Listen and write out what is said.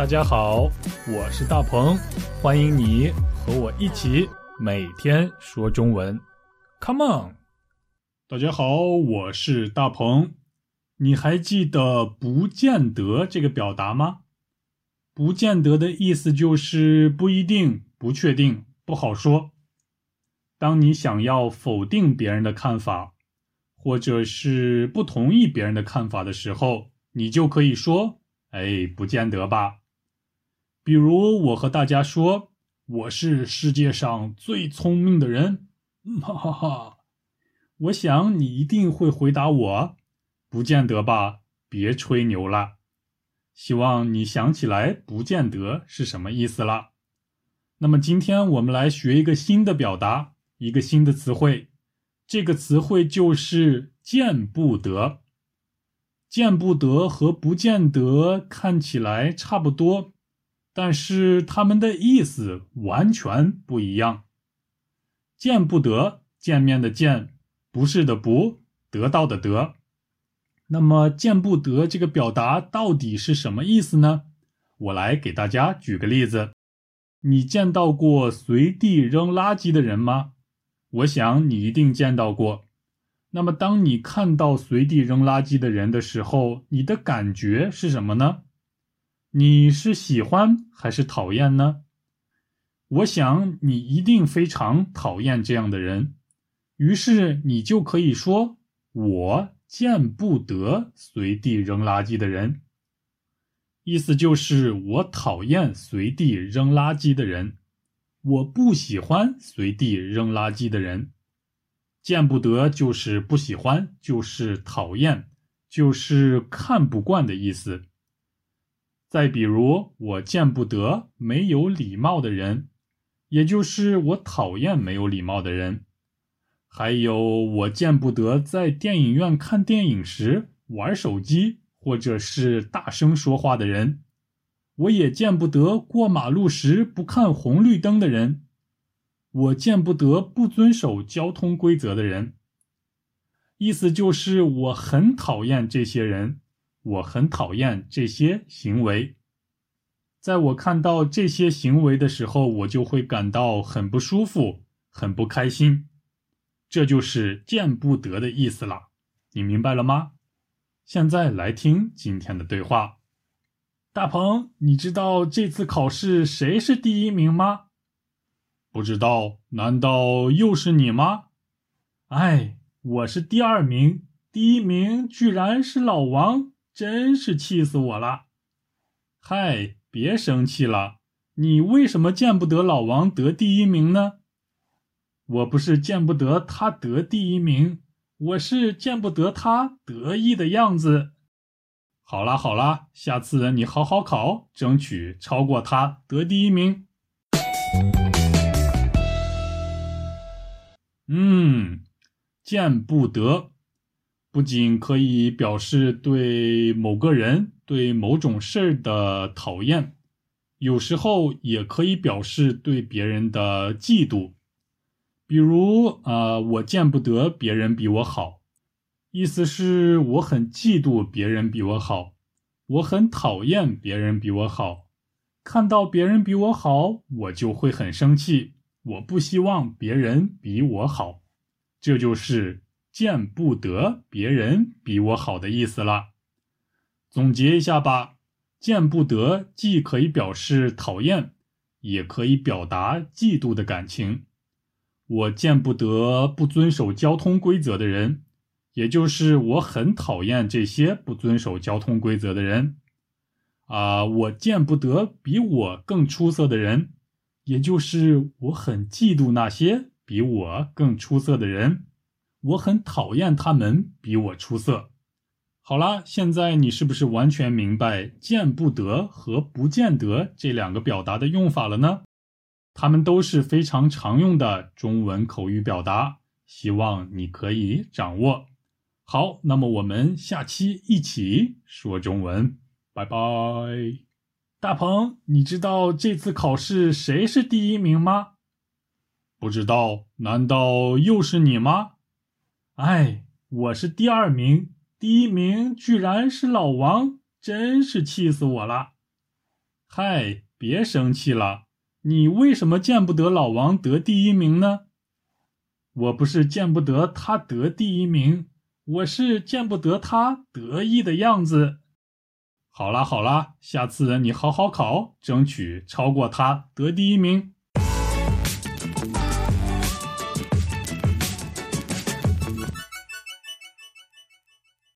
大家好，我是大鹏，欢迎你和我一起每天说中文。Come on！大家好，我是大鹏。你还记得“不见得”这个表达吗？“不见得”的意思就是不一定、不确定、不好说。当你想要否定别人的看法，或者是不同意别人的看法的时候，你就可以说：“哎，不见得吧。”比如我和大家说：“我是世界上最聪明的人。”哈哈哈！我想你一定会回答我：“不见得吧，别吹牛了。”希望你想起来“不见得”是什么意思了。那么今天我们来学一个新的表达，一个新的词汇。这个词汇就是“见不得”。见不得和不见得看起来差不多，但是他们的意思完全不一样。见不得，见面的见，不是的不，得到的得。那么“见不得”这个表达到底是什么意思呢？我来给大家举个例子：你见到过随地扔垃圾的人吗？我想你一定见到过。那么，当你看到随地扔垃圾的人的时候，你的感觉是什么呢？你是喜欢还是讨厌呢？我想你一定非常讨厌这样的人。于是你就可以说：“我见不得随地扔垃圾的人。”意思就是我讨厌随地扔垃圾的人。我不喜欢随地扔垃圾的人，见不得就是不喜欢，就是讨厌，就是看不惯的意思。再比如，我见不得没有礼貌的人，也就是我讨厌没有礼貌的人。还有，我见不得在电影院看电影时玩手机或者是大声说话的人。我也见不得过马路时不看红绿灯的人，我见不得不遵守交通规则的人。意思就是我很讨厌这些人，我很讨厌这些行为。在我看到这些行为的时候，我就会感到很不舒服，很不开心。这就是见不得的意思了，你明白了吗？现在来听今天的对话。大鹏，你知道这次考试谁是第一名吗？不知道，难道又是你吗？哎，我是第二名，第一名居然是老王，真是气死我了！嗨，别生气了，你为什么见不得老王得第一名呢？我不是见不得他得第一名，我是见不得他得意的样子。好啦好啦，下次你好好考，争取超过他得第一名。嗯，见不得，不仅可以表示对某个人、对某种事儿的讨厌，有时候也可以表示对别人的嫉妒。比如啊，我见不得别人比我好。意思是我很嫉妒别人比我好，我很讨厌别人比我好，看到别人比我好，我就会很生气。我不希望别人比我好，这就是见不得别人比我好的意思了。总结一下吧，见不得既可以表示讨厌，也可以表达嫉妒的感情。我见不得不遵守交通规则的人。也就是我很讨厌这些不遵守交通规则的人，啊，我见不得比我更出色的人，也就是我很嫉妒那些比我更出色的人，我很讨厌他们比我出色。好啦，现在你是不是完全明白“见不得”和“不见得”这两个表达的用法了呢？它们都是非常常用的中文口语表达，希望你可以掌握。好，那么我们下期一起说中文，拜拜。大鹏，你知道这次考试谁是第一名吗？不知道，难道又是你吗？哎，我是第二名，第一名居然是老王，真是气死我了。嗨，别生气了，你为什么见不得老王得第一名呢？我不是见不得他得第一名，我是见不得他得意的样子。好啦好啦，下次你好好考，争取超过他得第一名。